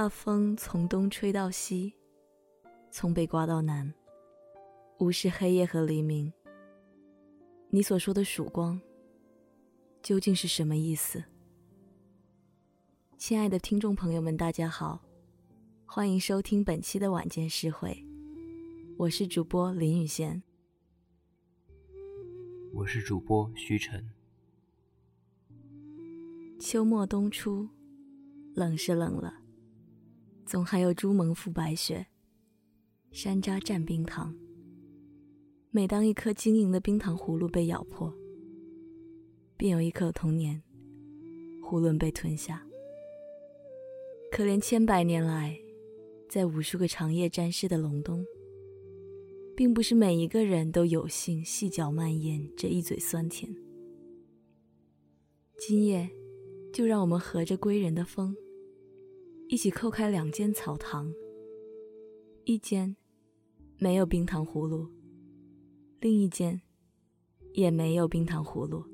大风从东吹到西，从北刮到南，无视黑夜和黎明。你所说的曙光，究竟是什么意思？亲爱的听众朋友们，大家好，欢迎收听本期的晚间诗会，我是主播林雨贤，我是主播徐晨。秋末冬初，冷是冷了，总还有朱蒙覆白雪，山楂蘸冰糖。每当一颗晶莹的冰糖葫芦被咬破，便有一颗童年囫囵被吞下。可怜千百年来，在无数个长夜沾湿的隆冬，并不是每一个人都有幸细嚼慢咽这一嘴酸甜。今夜，就让我们合着归人的风，一起叩开两间草堂。一间没有冰糖葫芦。另一间也没有冰糖葫芦。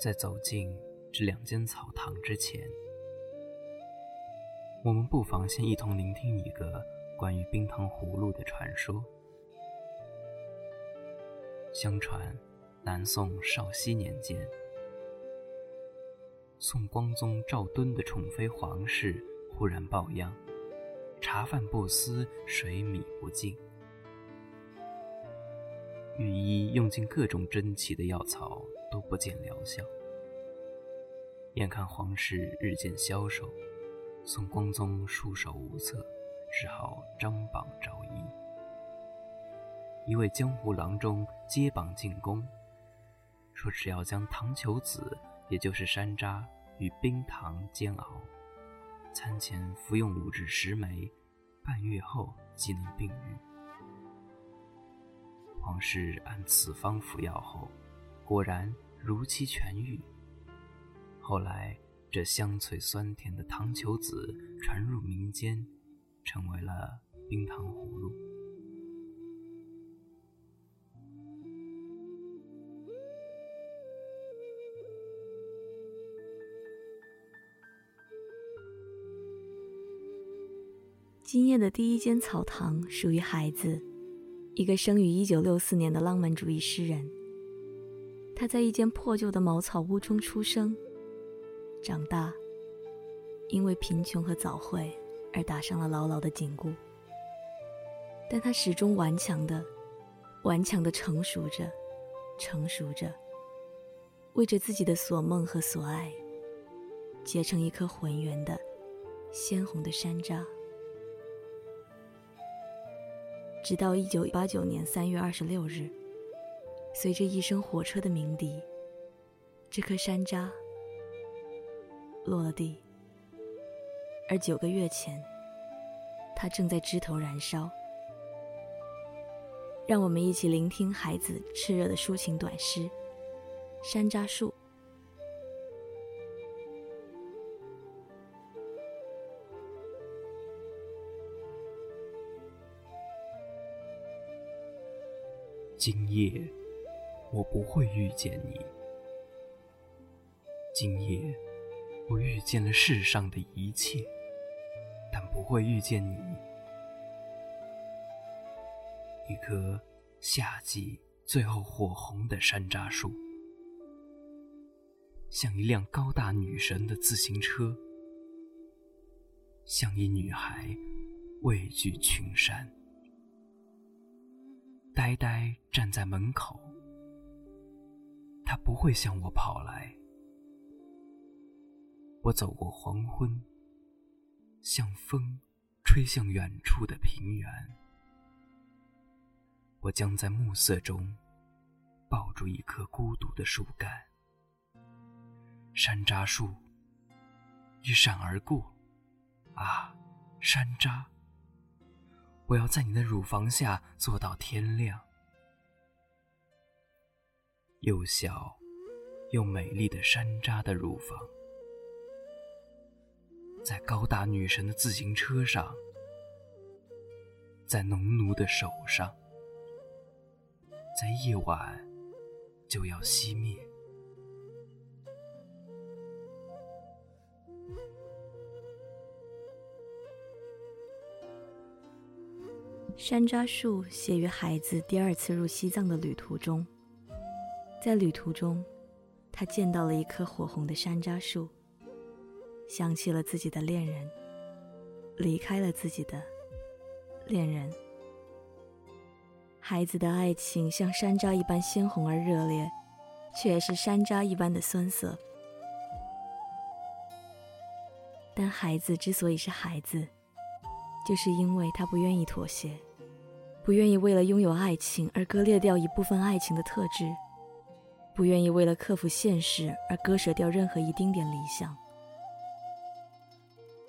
在走进这两间草堂之前，我们不妨先一同聆听一个关于冰糖葫芦的传说。相传，南宋绍熙年间，宋光宗赵敦的宠妃皇氏忽然抱恙，茶饭不思，水米不进。御医用尽各种珍奇的药草，都不见疗效。眼看皇室日渐消瘦，宋光宗束手无策，只好张榜招医。一位江湖郎中接榜进宫，说只要将糖球子，也就是山楂与冰糖煎熬，餐前服用五至十枚，半月后即能病愈。皇室按此方服药后，果然如期痊愈。后来，这香脆酸甜的糖球子传入民间，成为了冰糖葫芦。今夜的第一间草堂属于孩子，一个生于一九六四年的浪漫主义诗人。他在一间破旧的茅草屋中出生，长大，因为贫穷和早慧而打上了牢牢的紧箍。但他始终顽强的、顽强的成熟着，成熟着，为着自己的所梦和所爱，结成一颗浑圆的、鲜红的山楂。直到一九八九年三月二十六日，随着一声火车的鸣笛，这颗山楂落了地。而九个月前，它正在枝头燃烧。让我们一起聆听孩子炽热的抒情短诗《山楂树》。今夜，我不会遇见你。今夜，我遇见了世上的一切，但不会遇见你。一棵夏季最后火红的山楂树，像一辆高大女神的自行车，像一女孩畏惧群山。呆呆站在门口，他不会向我跑来。我走过黄昏，像风吹向远处的平原。我将在暮色中抱住一棵孤独的树干。山楂树一闪而过，啊，山楂。我要在你的乳房下坐到天亮。又小又美丽的山楂的乳房，在高大女神的自行车上，在农奴的手上，在夜晚就要熄灭。山楂树写于孩子第二次入西藏的旅途中，在旅途中，他见到了一棵火红的山楂树，想起了自己的恋人，离开了自己的恋人。孩子的爱情像山楂一般鲜红而热烈，却也是山楂一般的酸涩。但孩子之所以是孩子，就是因为他不愿意妥协，不愿意为了拥有爱情而割裂掉一部分爱情的特质，不愿意为了克服现实而割舍掉任何一丁点理想。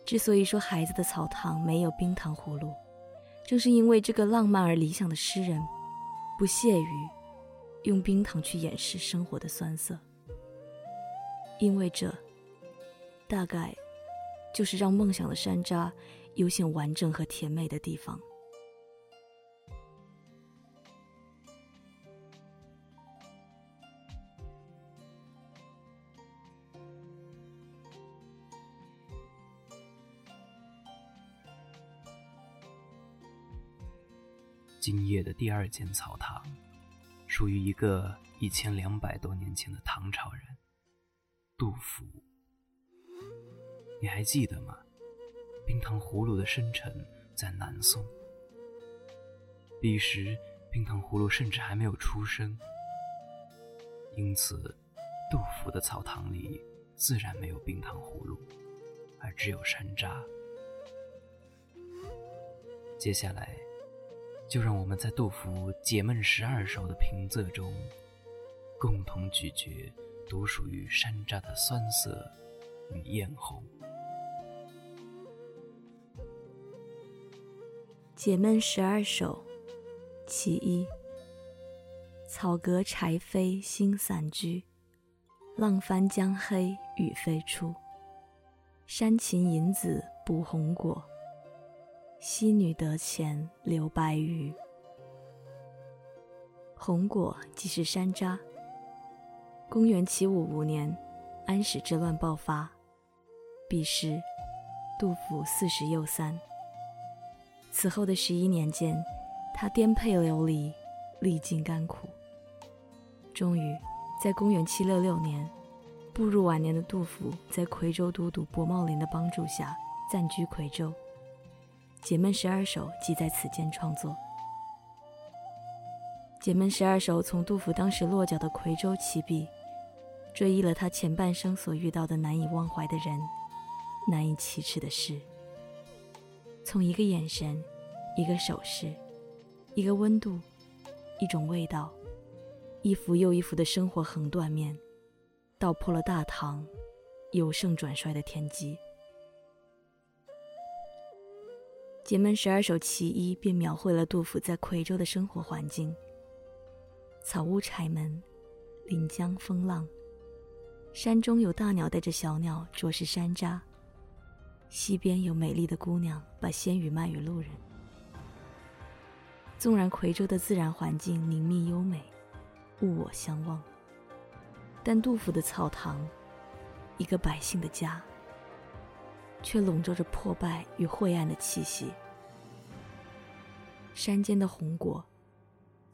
之所以说孩子的草堂没有冰糖葫芦，正是因为这个浪漫而理想的诗人，不屑于用冰糖去掩饰生活的酸涩，因为这，大概，就是让梦想的山楂。有显完整和甜美的地方。今夜的第二间草堂，属于一个一千两百多年前的唐朝人——杜甫。你还记得吗？冰糖葫芦的生辰在南宋，彼时冰糖葫芦甚至还没有出生，因此杜甫的草堂里自然没有冰糖葫芦，而只有山楂。接下来，就让我们在杜甫《解闷十二首》的平仄中，共同咀嚼独属于山楂的酸涩与艳红。解闷十二首，其一。草阁柴扉新散居，浪翻江黑雨飞出。山禽引子捕红果，溪女得钱留白鱼。红果即是山楂。公元七五五年，安史之乱爆发，彼时杜甫四十又三。此后的十一年间，他颠沛流离，历尽甘苦。终于，在公元七六六年，步入晚年的杜甫，在夔州都督伯茂林的帮助下，暂居夔州，《解闷十二首》即在此间创作。《解闷十二首》从杜甫当时落脚的夔州起笔，追忆了他前半生所遇到的难以忘怀的人，难以启齿的事。从一个眼神，一个手势，一个温度，一种味道，一幅又一幅的生活横断面，道破了大唐由盛转衰的天机。《解闷十二首·其一》便描绘了杜甫在夔州的生活环境：草屋柴门，临江风浪，山中有大鸟带着小鸟啄食山楂。溪边有美丽的姑娘，把鲜鱼卖与路人。纵然夔州的自然环境宁谧优美，物我相望，但杜甫的草堂，一个百姓的家，却笼罩着破败与晦暗的气息。山间的红果，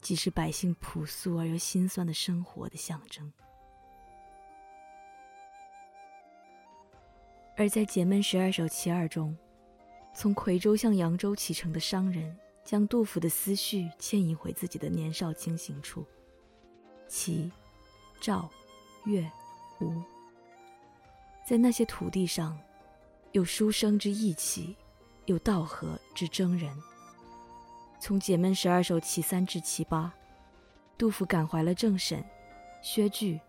即是百姓朴素而又心酸的生活的象征。而在《解闷十二首·其二》中，从夔州向扬州启程的商人，将杜甫的思绪牵引回自己的年少清醒处。齐、赵、越、吴，在那些土地上，有书生之义气，有道和之征人。从《解闷十二首·其三》至其八，杜甫感怀了郑审、薛据、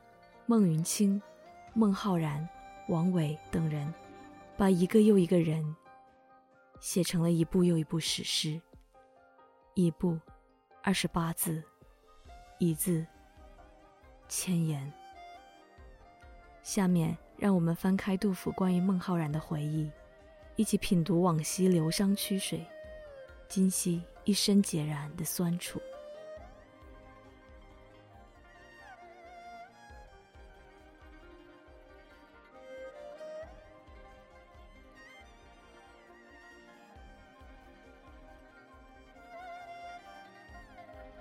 孟云卿、孟浩然。王维等人，把一个又一个人写成了一部又一部史诗。一部，二十八字，一字，千言。下面，让我们翻开杜甫关于孟浩然的回忆，一起品读往昔流觞曲水，今夕一身孑然的酸楚。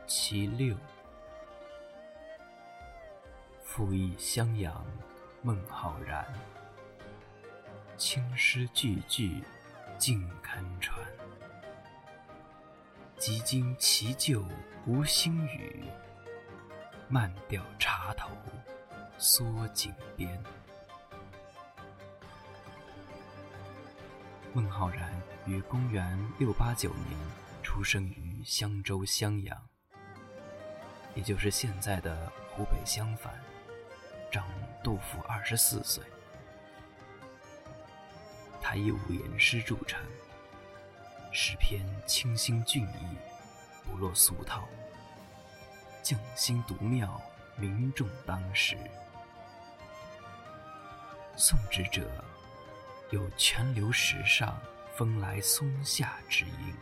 其六，复忆襄阳，孟浩然。青诗句句尽堪传，几经其旧无新语。慢调茶头缩颈边。孟浩然于公元六八九年出生于襄州襄阳。也就是现在的湖北襄樊，长杜甫二十四岁。他以五言诗著称，诗篇清新俊逸，不落俗套，匠心独妙，名重当时。宋之者，有泉流石上，风来松下之音。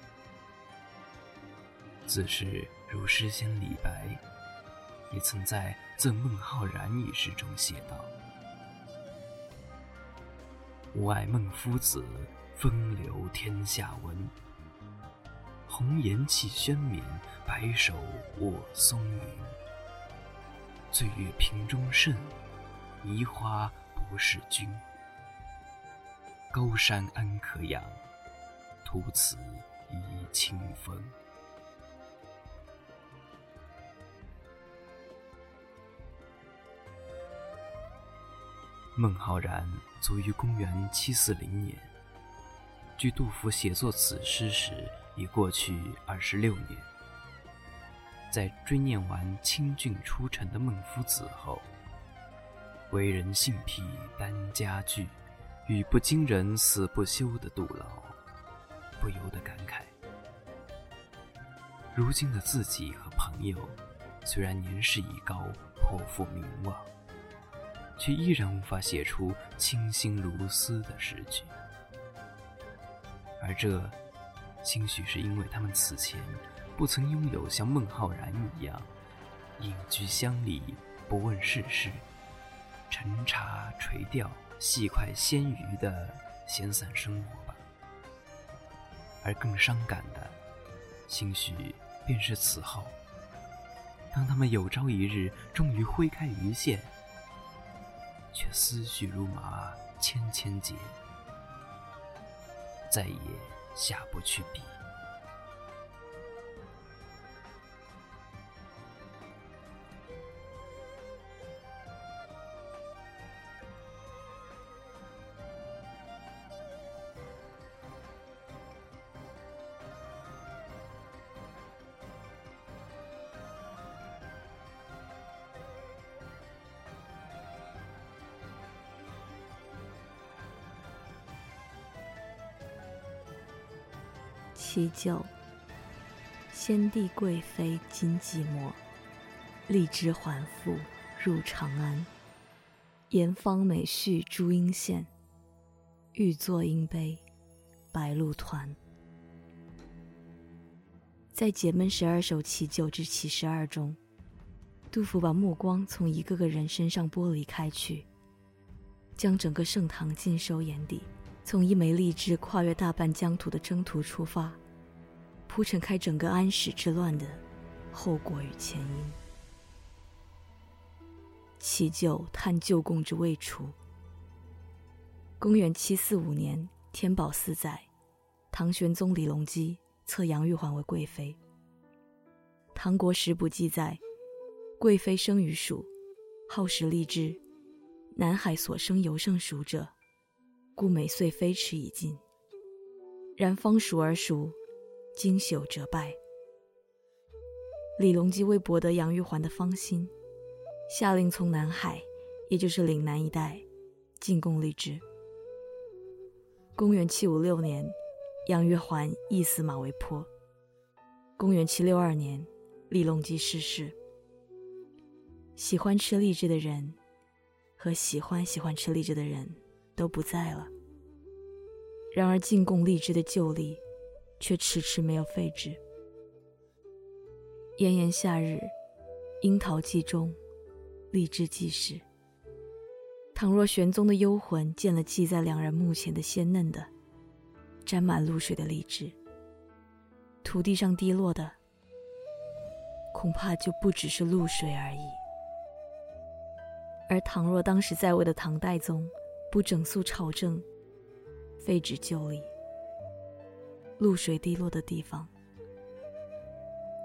自是如诗仙李白，也曾在《赠孟浩然》一诗中写道：“吾爱孟夫子，风流天下闻。红颜弃轩冕，白首卧松云。醉月屏中圣，移花不是君。高山安可仰，徒此沂清风。”孟浩然卒于公元七四零年。距杜甫写作此诗时已过去二十六年。在追念完清俊出尘的孟夫子后，为人性癖单家具，语不惊人死不休的杜老，不由得感慨：如今的自己和朋友，虽然年事已高，颇负名望。却依然无法写出清新如丝的诗句，而这，兴许是因为他们此前不曾拥有像孟浩然一样隐居乡里、不问世事、沉茶垂钓、戏快鲜鱼的闲散生活吧。而更伤感的，兴许便是此后，当他们有朝一日终于挥开鱼线。却思绪如麻，千千结，再也下不去笔。旧，先帝贵妃今寂寞，荔枝还复入长安。严方美婿朱阴县，欲作殷碑，白鹿团。在《解闷十二首其九至其十二》中，杜甫把目光从一个个人身上剥离开去，将整个盛唐尽收眼底。从一枚荔枝跨越大半疆土的征途出发，铺陈开整个安史之乱的后果与前因。其旧探旧贡之未除。公元七四五年，天宝四载，唐玄宗李隆基册杨玉环为贵妃。唐国史补记载，贵妃生于蜀，好食荔枝，南海所生尤胜蜀者。故每岁飞驰已尽，然方熟而熟，经朽则败。李隆基为博得杨玉环的芳心，下令从南海，也就是岭南一带，进贡荔枝。公元七五六年，杨玉环缢死马嵬坡。公元七六二年，李隆基逝世。喜欢吃荔枝的人，和喜欢喜欢吃荔枝的人。都不在了。然而进贡荔枝的旧例，却迟迟没有废止。炎炎夏日，樱桃季中，荔枝季时。倘若玄宗的幽魂见了系在两人墓前的鲜嫩的、沾满露水的荔枝，土地上滴落的，恐怕就不只是露水而已。而倘若当时在位的唐代宗不整肃朝政，废止旧例，露水滴落的地方，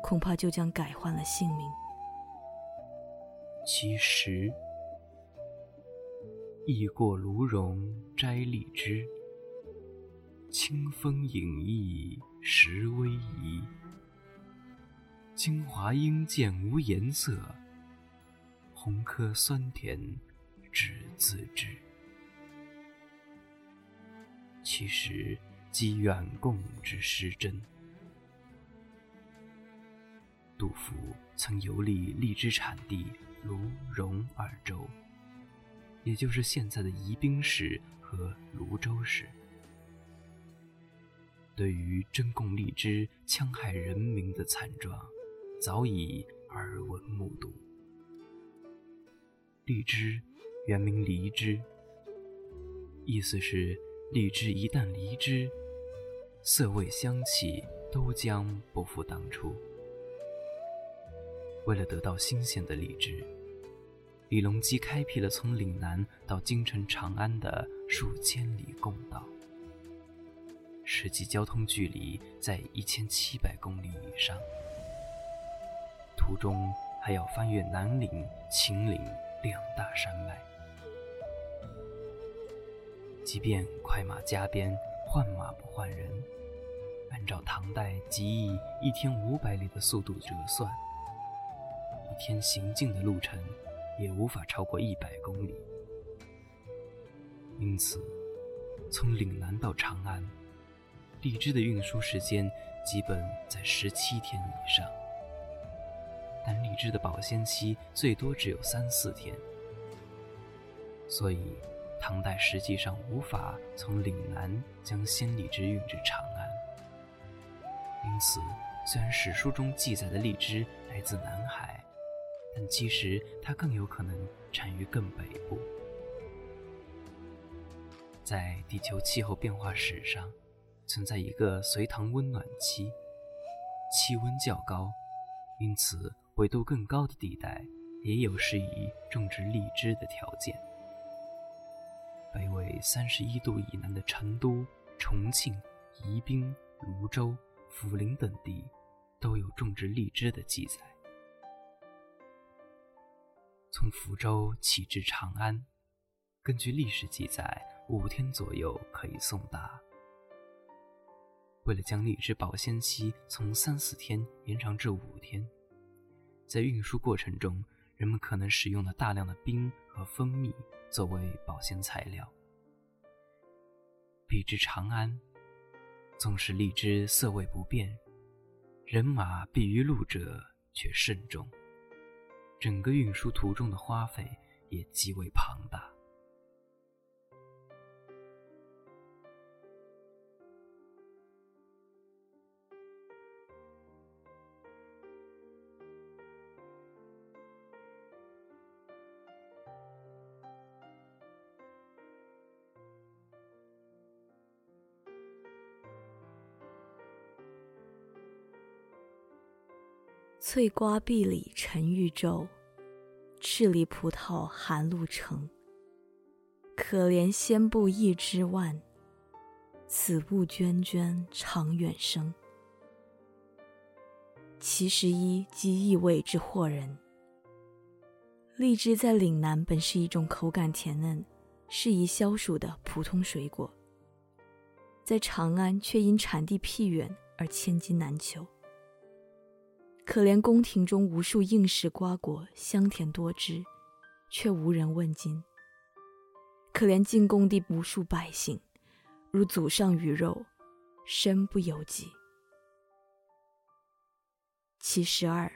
恐怕就将改换了姓名。其实。忆过卢荣摘荔枝，清风隐逸时微移。精华应见无颜色，红颗酸甜只自知。其实即远贡之失真。杜甫曾游历荔枝产地卢荣二州。也就是现在的宜宾市和泸州市，对于真贡荔枝戕害人民的惨状，早已耳闻目睹。荔枝原名梨枝，意思是荔枝一旦离枝，色味香气都将不复当初。为了得到新鲜的荔枝。李隆基开辟了从岭南到京城长安的数千里公道，实际交通距离在一千七百公里以上。途中还要翻越南岭、秦岭两大山脉。即便快马加鞭，换马不换人，按照唐代极易一天五百里的速度折算，一天行进的路程。也无法超过一百公里，因此，从岭南到长安，荔枝的运输时间基本在十七天以上。但荔枝的保鲜期最多只有三四天，所以唐代实际上无法从岭南将鲜荔枝运至长安。因此，虽然史书中记载的荔枝来自南海。但其实它更有可能产于更北部。在地球气候变化史上，存在一个隋唐温暖期，气温较高，因此纬度更高的地带也有适宜种植荔枝的条件。三十一度以南的成都、重庆、宜宾、泸州、涪陵等地，都有种植荔枝的记载。从福州起至长安，根据历史记载，五天左右可以送达。为了将荔枝保鲜期从三四天延长至五天，在运输过程中，人们可能使用了大量的冰和蜂蜜作为保鲜材料。荔枝长安，纵使荔枝色味不变，人马避于路者却甚众。整个运输途中的花费也极为庞大。翠瓜碧里沉玉皱，赤梨葡萄寒露成。可怜仙不一枝万，此物涓涓长远生。其十一即意味之惑人。荔枝在岭南本是一种口感甜嫩、适宜消暑的普通水果，在长安却因产地僻远而千金难求。可怜宫廷中无数应时瓜果，香甜多汁，却无人问津。可怜进贡地无数百姓，如祖上鱼肉，身不由己。其十二，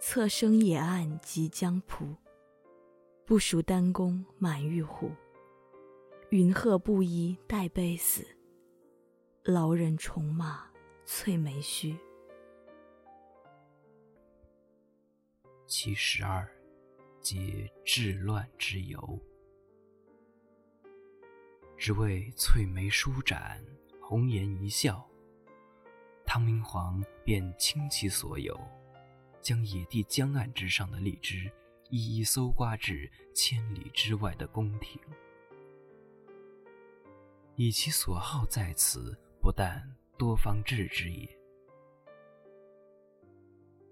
侧生野岸及江浦，不熟丹宫满玉壶。云鹤布衣带悲死，劳人重马翠眉须。其十二，皆治乱之由。只为翠眉舒展，红颜一笑。唐明皇便倾其所有，将野地江岸之上的荔枝一一搜刮至千里之外的宫廷，以其所好在此，不但多方治之也。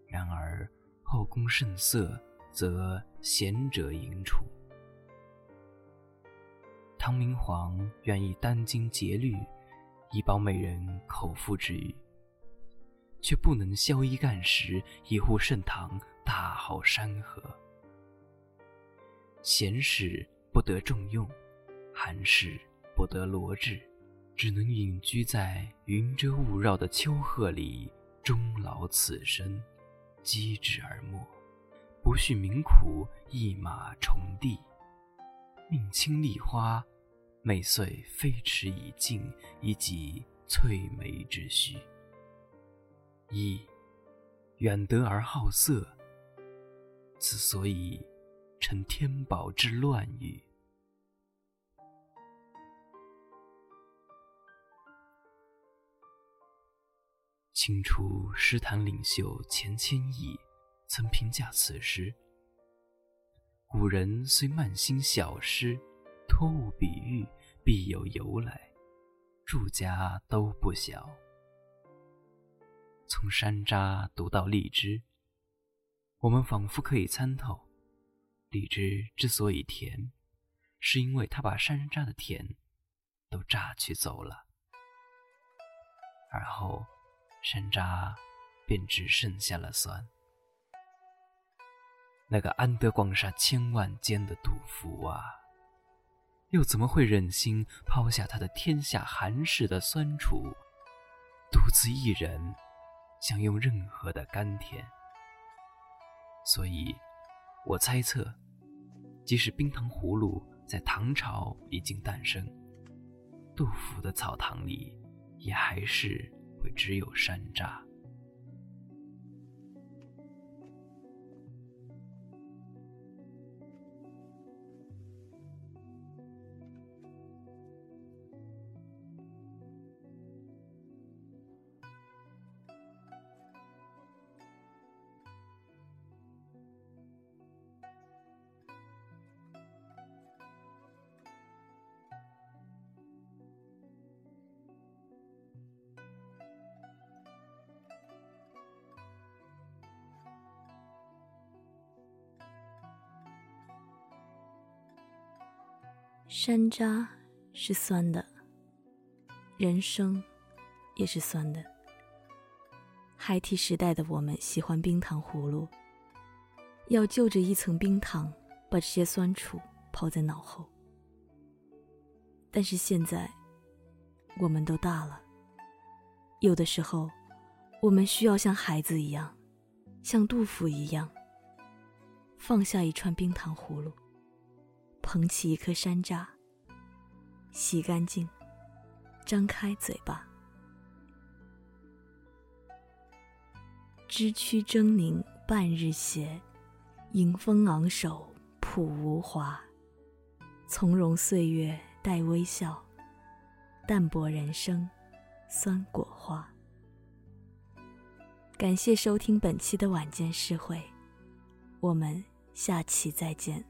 然而后宫甚色，则贤者营处。唐明皇愿意殚精竭虑，以保美人口腹之欲，却不能宵衣干食，以护盛唐大好山河。闲事不得重用，寒士不得罗治，只能隐居在云遮雾绕的丘壑里，终老此生，积之而没，不恤民苦，一马从地，命亲丽花。每岁飞驰以尽，以给翠眉之需。一远德而好色，此所以成天宝之乱狱。清初诗坛领袖钱谦益曾评价此诗：古人虽慢心小诗。托物比喻，必有由来，注家都不小。从山楂读到荔枝，我们仿佛可以参透，荔枝之所以甜，是因为它把山楂的甜都榨取走了，而后山楂便只剩下了酸。那个安得广厦千万间的杜甫啊！又怎么会忍心抛下他的天下寒士的酸楚，独自一人享用任何的甘甜？所以，我猜测，即使冰糖葫芦在唐朝已经诞生，杜甫的草堂里也还是会只有山楂。山楂是酸的，人生也是酸的。孩提时代的我们喜欢冰糖葫芦，要就着一层冰糖，把这些酸楚抛在脑后。但是现在，我们都大了，有的时候，我们需要像孩子一样，像杜甫一样，放下一串冰糖葫芦。捧起一颗山楂，洗干净，张开嘴巴。枝躯狰狞半日斜，迎风昂首朴无华。从容岁月带微笑，淡泊人生酸果花。感谢收听本期的晚间诗会，我们下期再见。